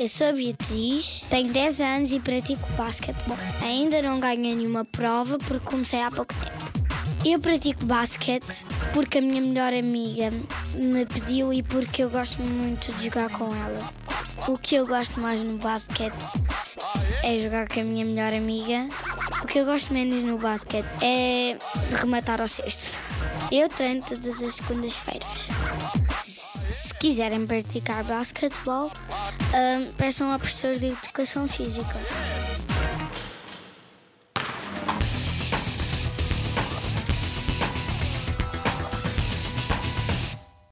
Eu sou Beatriz, tenho 10 anos e pratico basquetebol. Ainda não ganhei nenhuma prova porque comecei há pouco tempo. Eu pratico basquete porque a minha melhor amiga me pediu e porque eu gosto muito de jogar com ela. O que eu gosto mais no basquete é jogar com a minha melhor amiga. O que eu gosto menos no basquete é de rematar ao cesto. Eu treino todas as segundas-feiras. Se quiserem praticar basquetebol, hum, peçam ao professor de educação física.